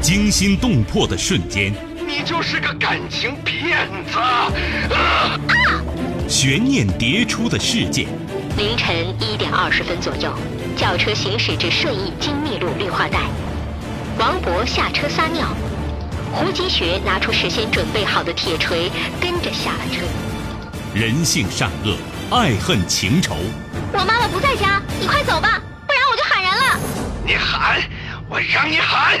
惊心动魄的瞬间，你就是个感情骗子！啊！悬念迭出的事件。凌晨一点二十分左右，轿车行驶至顺义金密路绿化带，王博下车撒尿，胡金学拿出事先准备好的铁锤，跟着下了车。人性善恶，爱恨情仇。我妈妈不在家，你快走吧，不然我就喊人了。你喊，我让你喊。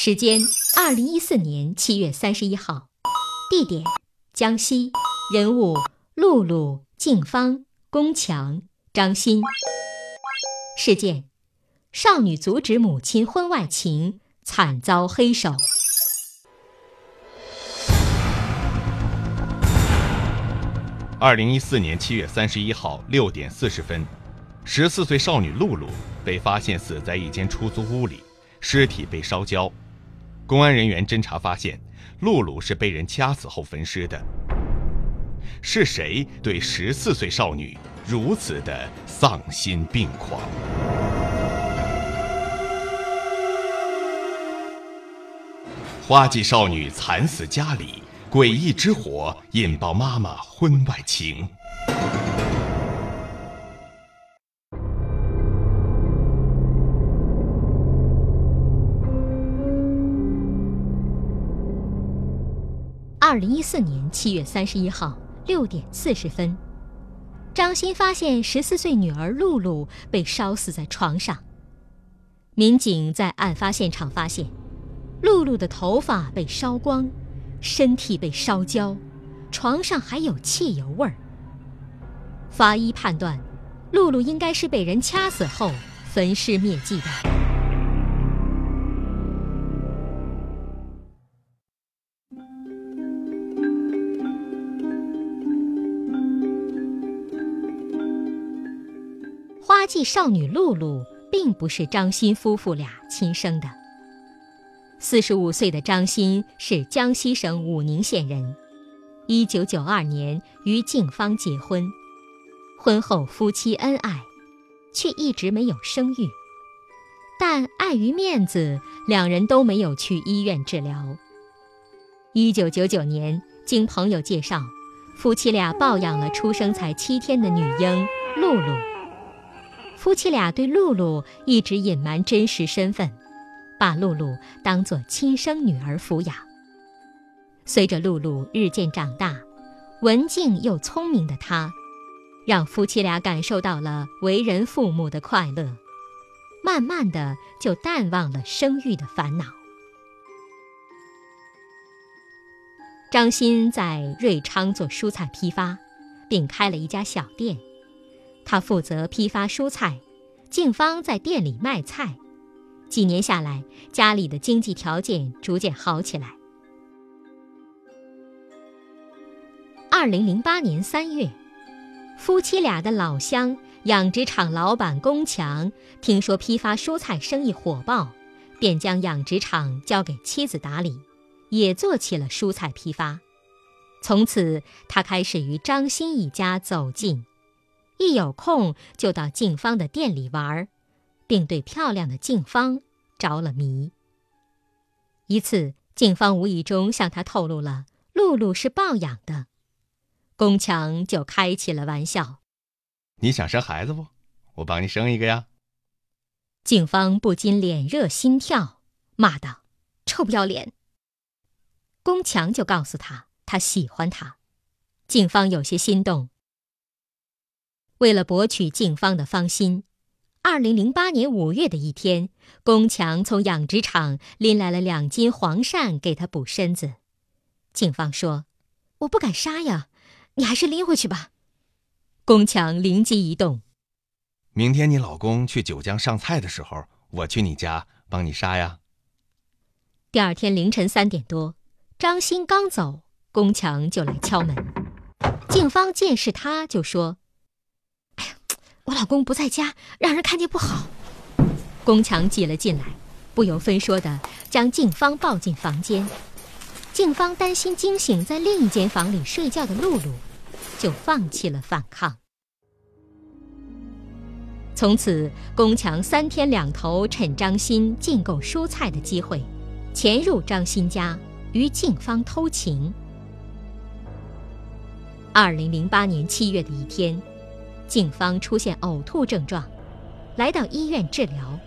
时间：二零一四年七月三十一号，地点：江西，人物：露露、静芳、宫强、张欣。事件：少女阻止母亲婚外情，惨遭黑手。二零一四年七月三十一号六点四十分，十四岁少女露露被发现死在一间出租屋里，尸体被烧焦。公安人员侦查发现，露露是被人掐死后焚尸的。是谁对十四岁少女如此的丧心病狂？花季少女惨死家里。诡异之火引爆妈妈婚外情。二零一四年七月三十一号六点四十分，张鑫发现十四岁女儿露露被烧死在床上。民警在案发现场发现，露露的头发被烧光。身体被烧焦，床上还有汽油味儿。法医判断，露露应该是被人掐死后焚尸灭迹的。季少女露露并不是张鑫夫妇俩亲生的。四十五岁的张欣是江西省武宁县人，一九九二年与静芳结婚，婚后夫妻恩爱，却一直没有生育。但碍于面子，两人都没有去医院治疗。一九九九年，经朋友介绍，夫妻俩抱养了出生才七天的女婴露露。夫妻俩对露露一直隐瞒真实身份。把露露当作亲生女儿抚养。随着露露日渐长大，文静又聪明的她，让夫妻俩感受到了为人父母的快乐，慢慢的就淡忘了生育的烦恼。张欣在瑞昌做蔬菜批发，并开了一家小店，他负责批发蔬菜，静芳在店里卖菜。几年下来，家里的经济条件逐渐好起来。二零零八年三月，夫妻俩的老乡养殖场老板龚强听说批发蔬菜生意火爆，便将养殖场交给妻子打理，也做起了蔬菜批发。从此，他开始与张欣一家走近，一有空就到静芳的店里玩儿。并对漂亮的静芳着了迷。一次，静芳无意中向他透露了露露是抱养的，宫强就开起了玩笑：“你想生孩子不？我帮你生一个呀。”静芳不禁脸热心跳，骂道：“臭不要脸！”宫强就告诉他，他喜欢他。静芳有些心动。为了博取静芳的芳心。二零零八年五月的一天，宫强从养殖场拎来了两斤黄鳝给他补身子。警方说：“我不敢杀呀，你还是拎回去吧。”宫强灵机一动：“明天你老公去九江上菜的时候，我去你家帮你杀呀。第二天凌晨三点多，张鑫刚走，宫强就来敲门。静芳见是他，就说：“哎呀，我老公不在家，让人看见不好。”宫强挤了进来，不由分说的将静芳抱进房间。静芳担心惊醒在另一间房里睡觉的露露，就放弃了反抗。从此，宫强三天两头趁张鑫进购蔬菜的机会，潜入张鑫家，与静芳偷情。二零零八年七月的一天，静芳出现呕吐症状，来到医院治疗，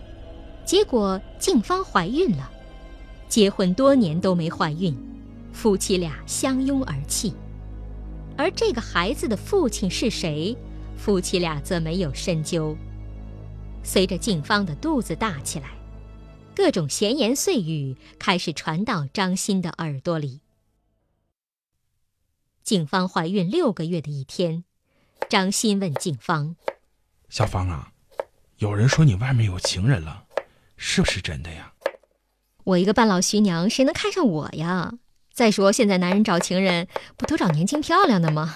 结果静芳怀孕了。结婚多年都没怀孕，夫妻俩相拥而泣。而这个孩子的父亲是谁，夫妻俩则没有深究。随着静芳的肚子大起来，各种闲言碎语开始传到张鑫的耳朵里。静芳怀孕六个月的一天，张欣问静芳：“小芳啊，有人说你外面有情人了，是不是真的呀？”“我一个半老徐娘，谁能看上我呀？再说现在男人找情人，不都找年轻漂亮的吗？”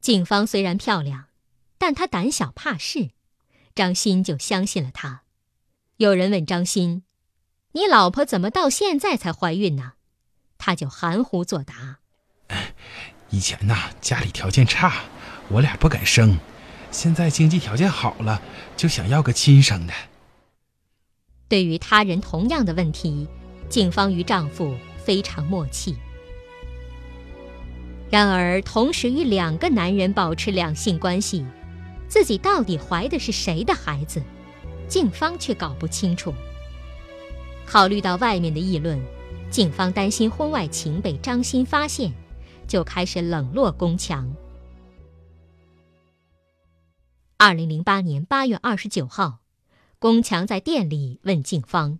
静芳虽然漂亮，但她胆小怕事。张欣就相信了她。有人问张欣：“你老婆怎么到现在才怀孕呢？”他就含糊作答：“ 以前呐，家里条件差，我俩不敢生。现在经济条件好了，就想要个亲生的。”对于他人同样的问题，静芳与丈夫非常默契。然而，同时与两个男人保持两性关系。自己到底怀的是谁的孩子，静芳却搞不清楚。考虑到外面的议论，静芳担心婚外情被张鑫发现，就开始冷落宫强。二零零八年八月二十九号，宫强在店里问静芳：“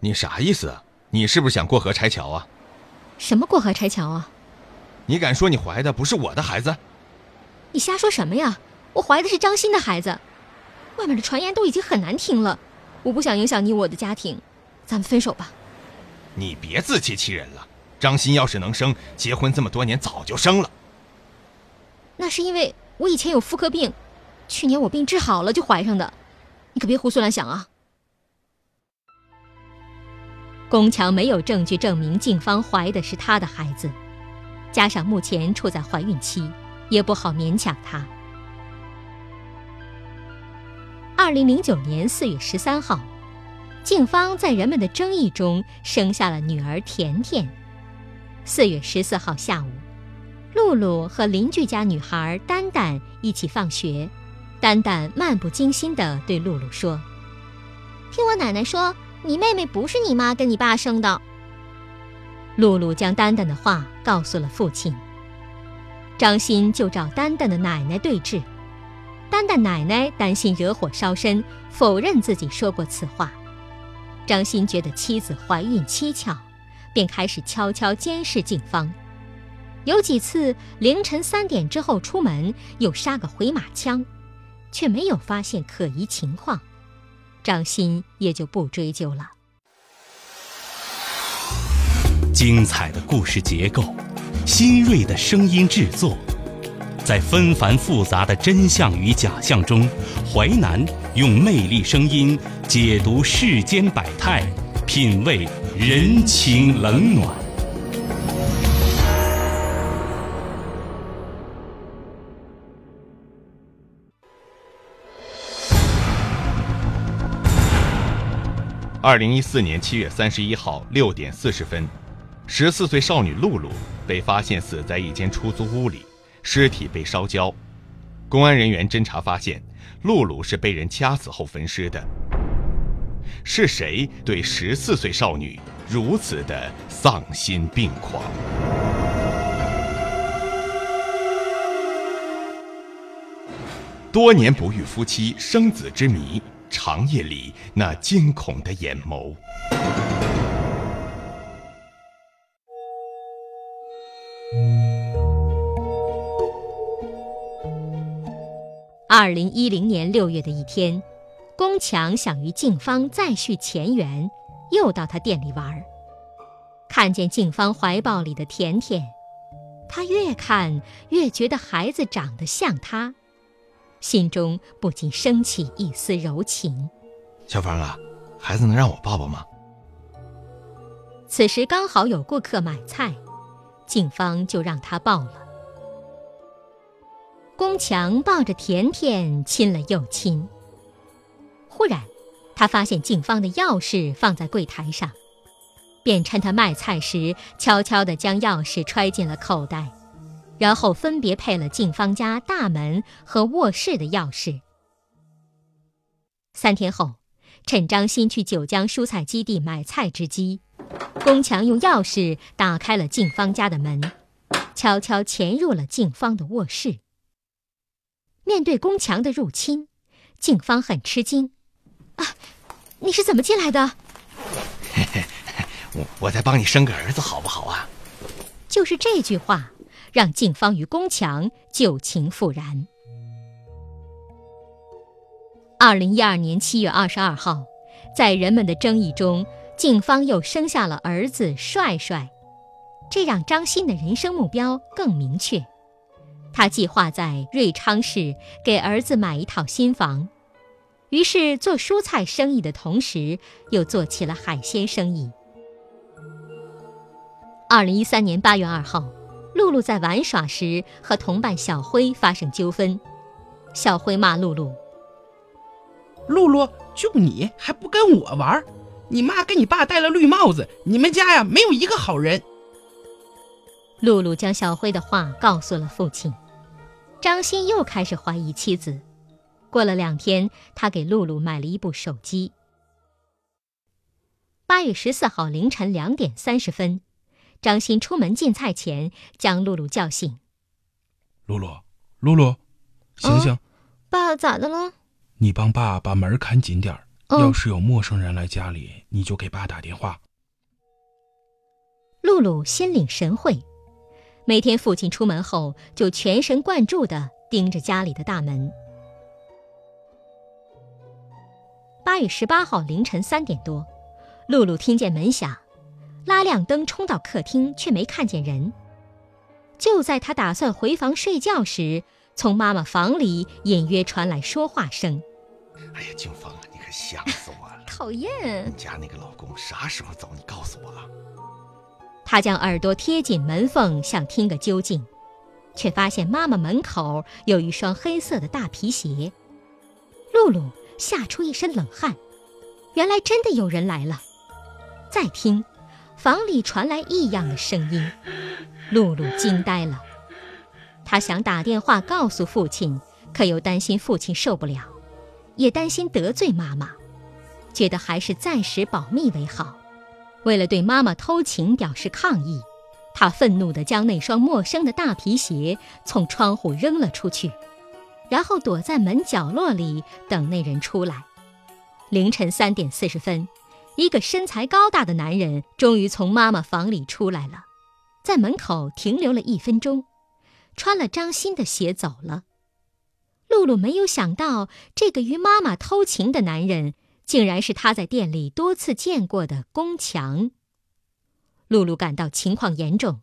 你啥意思？你是不是想过河拆桥啊？”“什么过河拆桥啊？”“你敢说你怀的不是我的孩子？”“你瞎说什么呀？”我怀的是张鑫的孩子，外面的传言都已经很难听了，我不想影响你我的家庭，咱们分手吧。你别自欺欺人了，张鑫要是能生，结婚这么多年早就生了。那是因为我以前有妇科病，去年我病治好了就怀上的，你可别胡思乱想啊。宫强没有证据证明静芳怀的是他的孩子，加上目前处在怀孕期，也不好勉强他。二零零九年四月十三号，静芳在人们的争议中生下了女儿甜甜。四月十四号下午，露露和邻居家女孩丹丹一起放学，丹丹漫不经心地对露露说：“听我奶奶说，你妹妹不是你妈跟你爸生的。”露露将丹丹的话告诉了父亲，张鑫就找丹丹的奶奶对质。丹丹奶奶担心惹火烧身，否认自己说过此话。张鑫觉得妻子怀孕蹊跷，便开始悄悄监视静芳。有几次凌晨三点之后出门，又杀个回马枪，却没有发现可疑情况。张鑫也就不追究了。精彩的故事结构，新锐的声音制作。在纷繁复杂的真相与假象中，淮南用魅力声音解读世间百态，品味人情冷暖。二零一四年七月三十一号六点四十分，十四岁少女露露被发现死在一间出租屋里。尸体被烧焦，公安人员侦查发现，露露是被人掐死后焚尸的。是谁对十四岁少女如此的丧心病狂？多年不遇夫妻生子之谜，长夜里那惊恐的眼眸。二零一零年六月的一天，宫强想与静芳再续前缘，又到他店里玩儿。看见静芳怀抱里的甜甜，他越看越觉得孩子长得像他，心中不禁升起一丝柔情。小芳啊，孩子能让我抱抱吗？此时刚好有顾客买菜，静芳就让他抱了。宫强抱着甜甜亲了又亲。忽然，他发现静芳的钥匙放在柜台上，便趁他卖菜时，悄悄地将钥匙揣进了口袋，然后分别配了静芳家大门和卧室的钥匙。三天后，趁张鑫去九江蔬菜基地买菜之机。宫强用钥匙打开了静芳家的门，悄悄潜入了静芳的卧室。面对宫强的入侵，静芳很吃惊：“啊，你是怎么进来的？”“ 嘿嘿，我我在帮你生个儿子，好不好啊？”就是这句话，让静芳与宫强旧情复燃。二零一二年七月二十二号，在人们的争议中。静芳又生下了儿子帅帅，这让张欣的人生目标更明确。他计划在瑞昌市给儿子买一套新房，于是做蔬菜生意的同时，又做起了海鲜生意。二零一三年八月二号，露露在玩耍时和同伴小辉发生纠纷，小辉骂露露：“露露，就你还不跟我玩？”你妈跟你爸戴了绿帽子，你们家呀没有一个好人。露露将小辉的话告诉了父亲，张鑫又开始怀疑妻子。过了两天，他给露露买了一部手机。八月十四号凌晨两点三十分，张鑫出门进菜前将露露叫醒。露露，露露，醒醒！爸咋的了？你帮爸把门看紧点儿。要是有陌生人来家里，你就给爸打电话。露露心领神会，每天父亲出门后就全神贯注地盯着家里的大门。八月十八号凌晨三点多，露露听见门响，拉亮灯冲到客厅，却没看见人。就在她打算回房睡觉时，从妈妈房里隐约传来说话声：“哎呀，静芳。”啊，你可吓死我了！讨厌！你家那个老公啥时候走？你告诉我。啊！”她将耳朵贴紧门缝，想听个究竟，却发现妈妈门口有一双黑色的大皮鞋。露露吓出一身冷汗，原来真的有人来了。再听，房里传来异样的声音，露露惊呆了。她想打电话告诉父亲，可又担心父亲受不了。也担心得罪妈妈，觉得还是暂时保密为好。为了对妈妈偷情表示抗议，她愤怒地将那双陌生的大皮鞋从窗户扔了出去，然后躲在门角落里等那人出来。凌晨三点四十分，一个身材高大的男人终于从妈妈房里出来了，在门口停留了一分钟，穿了张新的鞋走了。露露没有想到，这个与妈妈偷情的男人，竟然是她在店里多次见过的宫强。露露感到情况严重，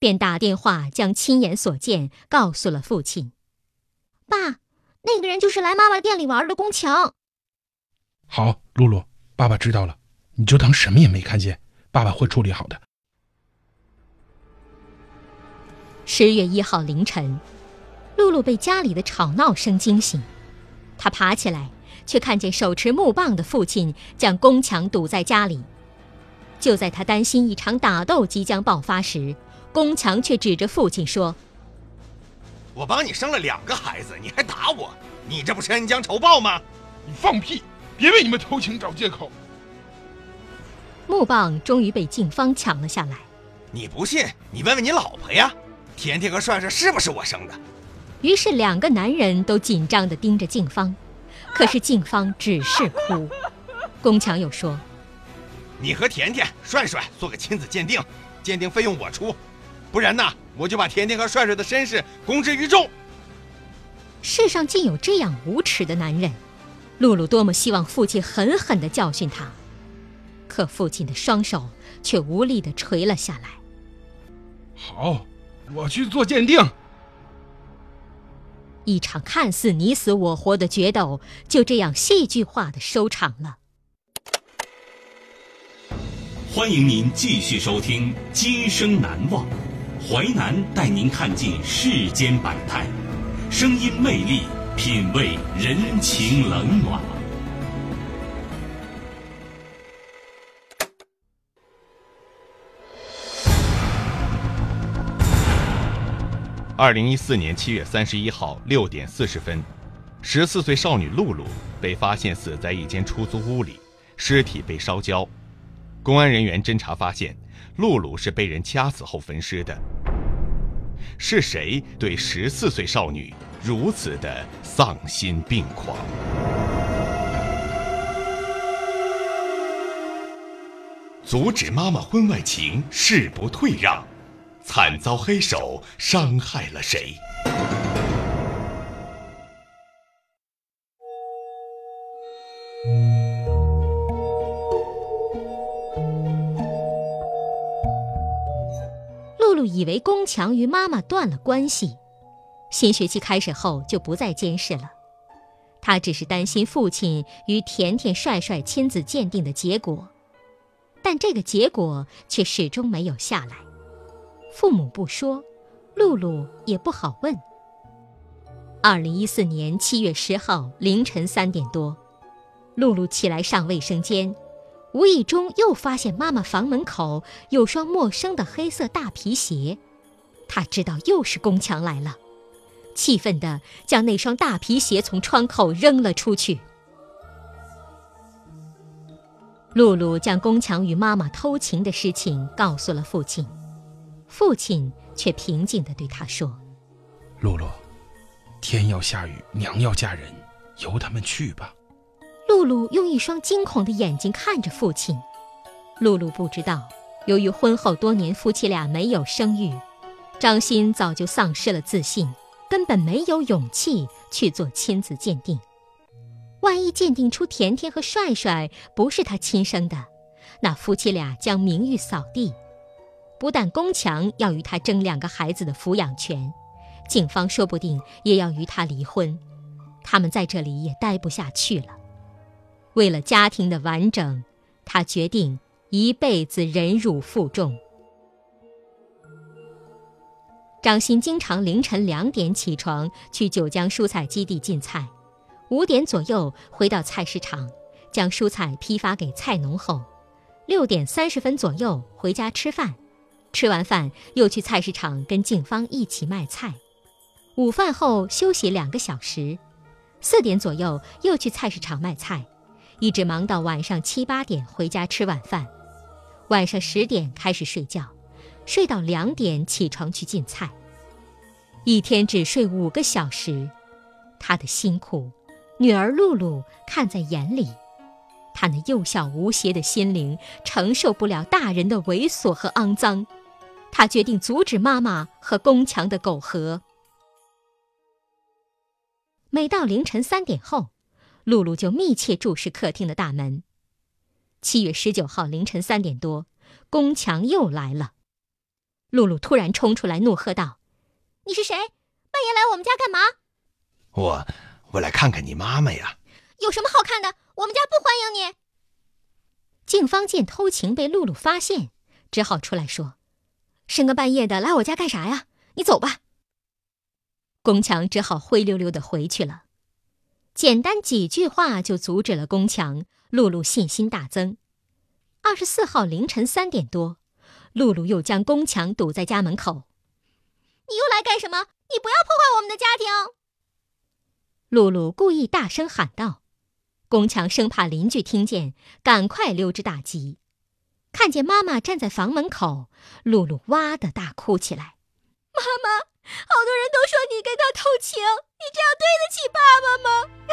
便打电话将亲眼所见告诉了父亲。爸，那个人就是来妈妈店里玩的宫强。好，露露，爸爸知道了，你就当什么也没看见，爸爸会处理好的。十月一号凌晨。露露被家里的吵闹声惊醒，她爬起来，却看见手持木棒的父亲将宫强堵在家里。就在她担心一场打斗即将爆发时，宫强却指着父亲说：“我帮你生了两个孩子，你还打我，你这不是恩将仇报吗？你放屁！别为你们偷情找借口。”木棒终于被静芳抢了下来。你不信，你问问你老婆呀，甜甜和帅帅是不是我生的？于是，两个男人都紧张地盯着静芳，可是静芳只是哭。宫强又说：“你和甜甜、帅帅做个亲子鉴定，鉴定费用我出，不然呢，我就把甜甜和帅帅的身世公之于众。”世上竟有这样无耻的男人！露露多么希望父亲狠狠的教训他，可父亲的双手却无力的垂了下来。好，我去做鉴定。一场看似你死我活的决斗就这样戏剧化的收场了。欢迎您继续收听《今生难忘》，淮南带您看尽世间百态，声音魅力，品味人情冷暖。二零一四年七月三十一号六点四十分，十四岁少女露露被发现死在一间出租屋里，尸体被烧焦。公安人员侦查发现，露露是被人掐死后焚尸的。是谁对十四岁少女如此的丧心病狂？阻止妈妈婚外情，誓不退让。惨遭黑手伤害了谁？以为宫强与妈妈断了关系，新学期开始后就不再监视了。他只是担心父亲与甜甜帅帅亲子鉴定的结果，但这个结果却始终没有下来。父母不说，露露也不好问。二零一四年七月十号凌晨三点多，露露起来上卫生间，无意中又发现妈妈房门口有双陌生的黑色大皮鞋，他知道又是宫强来了，气愤地将那双大皮鞋从窗口扔了出去。露露将宫强与妈妈偷情的事情告诉了父亲。父亲却平静地对他说：“露露，天要下雨，娘要嫁人，由他们去吧。”露露用一双惊恐的眼睛看着父亲。露露不知道，由于婚后多年夫妻俩没有生育，张鑫早就丧失了自信，根本没有勇气去做亲子鉴定。万一鉴定出甜甜和帅帅不是他亲生的，那夫妻俩将名誉扫地。不但宫强要与他争两个孩子的抚养权，警方说不定也要与他离婚，他们在这里也待不下去了。为了家庭的完整，他决定一辈子忍辱负重。张鑫经常凌晨两点起床去九江蔬菜基地进菜，五点左右回到菜市场，将蔬菜批发给菜农后，六点三十分左右回家吃饭。吃完饭，又去菜市场跟警方一起卖菜。午饭后休息两个小时，四点左右又去菜市场卖菜，一直忙到晚上七八点回家吃晚饭。晚上十点开始睡觉，睡到两点起床去进菜。一天只睡五个小时，他的辛苦，女儿露露看在眼里。他那幼小无邪的心灵承受不了大人的猥琐和肮脏。他决定阻止妈妈和宫强的苟合。每到凌晨三点后，露露就密切注视客厅的大门。七月十九号凌晨三点多，宫强又来了。露露突然冲出来，怒喝道：“你是谁？半夜来我们家干嘛？”“我，我来看看你妈妈呀。”“有什么好看的？我们家不欢迎你。”静芳见偷情被露露发现，只好出来说。深更半夜的来我家干啥呀？你走吧。宫强只好灰溜溜的回去了。简单几句话就阻止了宫强，露露信心大增。二十四号凌晨三点多，露露又将宫强堵在家门口。你又来干什么？你不要破坏我们的家庭！露露故意大声喊道。宫强生怕邻居听见，赶快溜之大吉。看见妈妈站在房门口，露露哇的大哭起来。妈妈，好多人都说你跟他偷情，你这样对得起爸爸吗？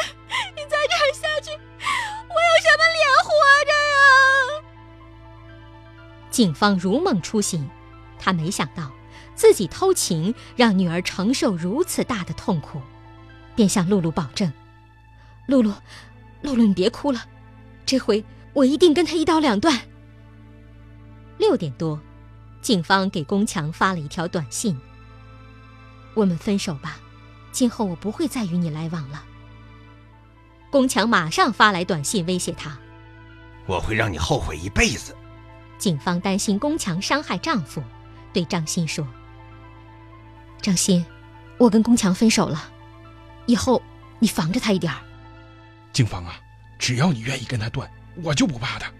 你再这样下去，我有什么脸活着呀？警方如梦初醒，他没想到自己偷情让女儿承受如此大的痛苦，便向露露保证：“露露，露露，你别哭了，这回我一定跟他一刀两断。六点多，警方给宫强发了一条短信：“我们分手吧，今后我不会再与你来往了。”宫强马上发来短信威胁他：“我会让你后悔一辈子。”警方担心宫强伤害丈夫，对张欣说：“张欣，我跟宫强分手了，以后你防着他一点儿。”警方啊，只要你愿意跟他断，我就不怕他。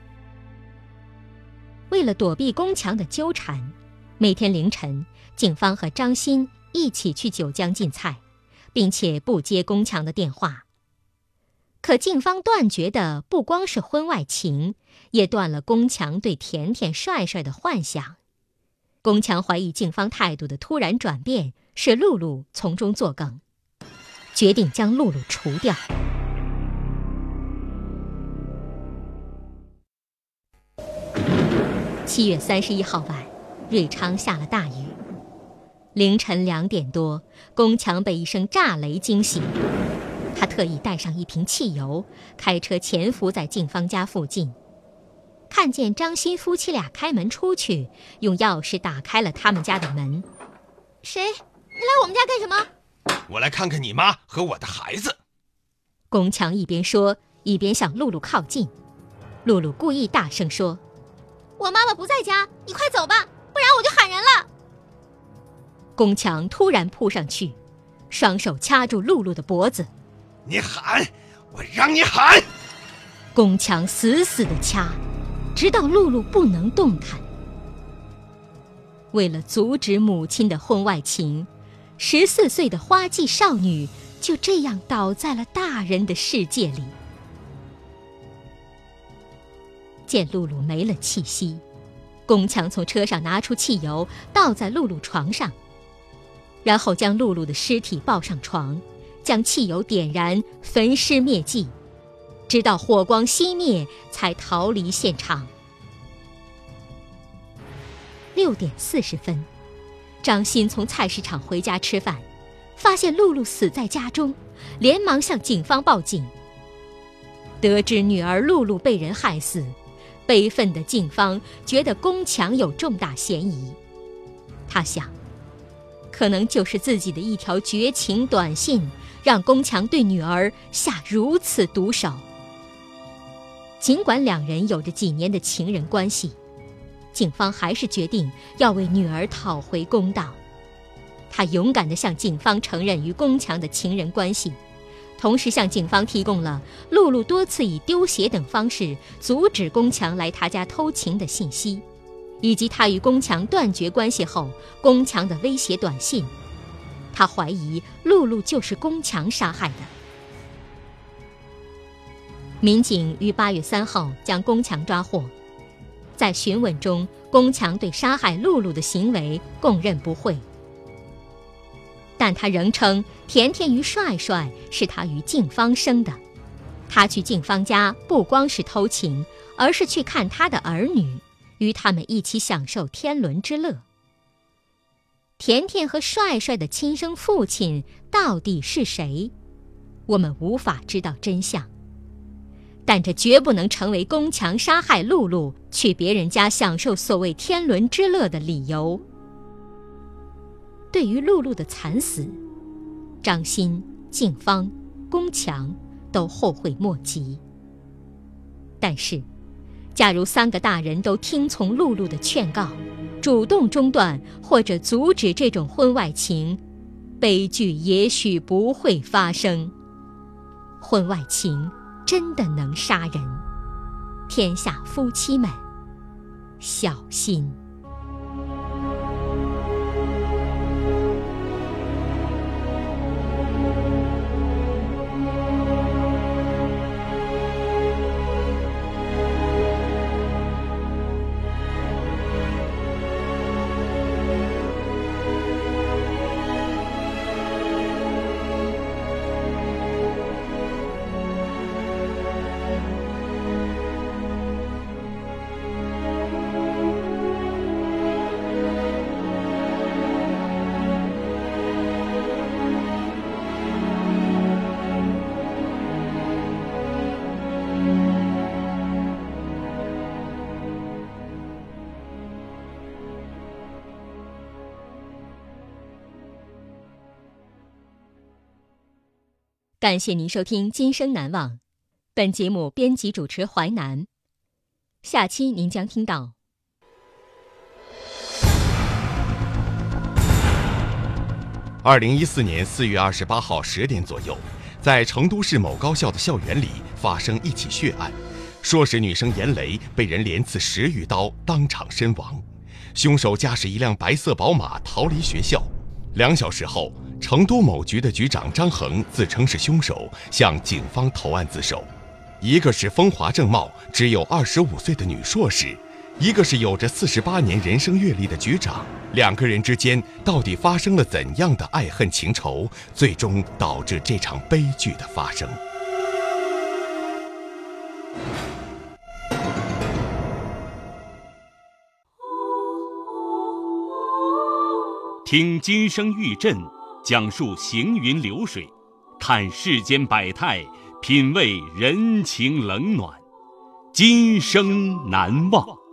为了躲避宫强的纠缠，每天凌晨，警方和张鑫一起去九江进菜，并且不接宫强的电话。可静芳断绝的不光是婚外情，也断了宫强对甜甜帅帅的幻想。宫强怀疑静芳态度的突然转变是露露从中作梗，决定将露露除掉。七月三十一号晚，瑞昌下了大雨。凌晨两点多，宫强被一声炸雷惊醒。他特意带上一瓶汽油，开车潜伏在静芳家附近。看见张鑫夫妻俩开门出去，用钥匙打开了他们家的门。谁？你来我们家干什么？我来看看你妈和我的孩子。宫强一边说，一边向露露靠近。露露故意大声说：“我妈妈不在家，你快走吧，不然我就喊人了。”宫强突然扑上去，双手掐住露露的脖子。你喊，我让你喊。宫强死死的掐，直到露露不能动弹。为了阻止母亲的婚外情，十四岁的花季少女就这样倒在了大人的世界里。见露露没了气息，宫强从车上拿出汽油，倒在露露床上，然后将露露的尸体抱上床。将汽油点燃，焚尸灭迹，直到火光熄灭，才逃离现场。六点四十分，张鑫从菜市场回家吃饭，发现露露死在家中，连忙向警方报警。得知女儿露露被人害死，悲愤的警方觉得宫强有重大嫌疑。他想，可能就是自己的一条绝情短信。让宫强对女儿下如此毒手。尽管两人有着几年的情人关系，警方还是决定要为女儿讨回公道。他勇敢地向警方承认与宫强的情人关系，同时向警方提供了露露多次以丢鞋等方式阻止宫强来他家偷情的信息，以及他与宫强断绝关系后宫强的威胁短信。他怀疑露露就是宫强杀害的。民警于八月三号将宫强抓获，在询问中，宫强对杀害露露的行为供认不讳，但他仍称甜甜与帅帅是他与静芳生的。他去静芳家不光是偷情，而是去看他的儿女，与他们一起享受天伦之乐。甜甜和帅帅的亲生父亲到底是谁？我们无法知道真相。但这绝不能成为宫强杀害露露、去别人家享受所谓天伦之乐的理由。对于露露的惨死，张鑫、静芳、宫强都后悔莫及。但是，假如三个大人都听从露露的劝告，主动中断或者阻止这种婚外情，悲剧也许不会发生。婚外情真的能杀人，天下夫妻们，小心。感谢您收听《今生难忘》，本节目编辑主持淮南。下期您将听到。二零一四年四月二十八号十点左右，在成都市某高校的校园里发生一起血案，硕士女生严雷被人连刺十余刀，当场身亡。凶手驾驶一辆白色宝马逃离学校。两小时后，成都某局的局长张恒自称是凶手，向警方投案自首。一个是风华正茂、只有二十五岁的女硕士，一个是有着四十八年人生阅历的局长。两个人之间到底发生了怎样的爱恨情仇，最终导致这场悲剧的发生？听今生玉振，讲述行云流水，看世间百态，品味人情冷暖，今生难忘。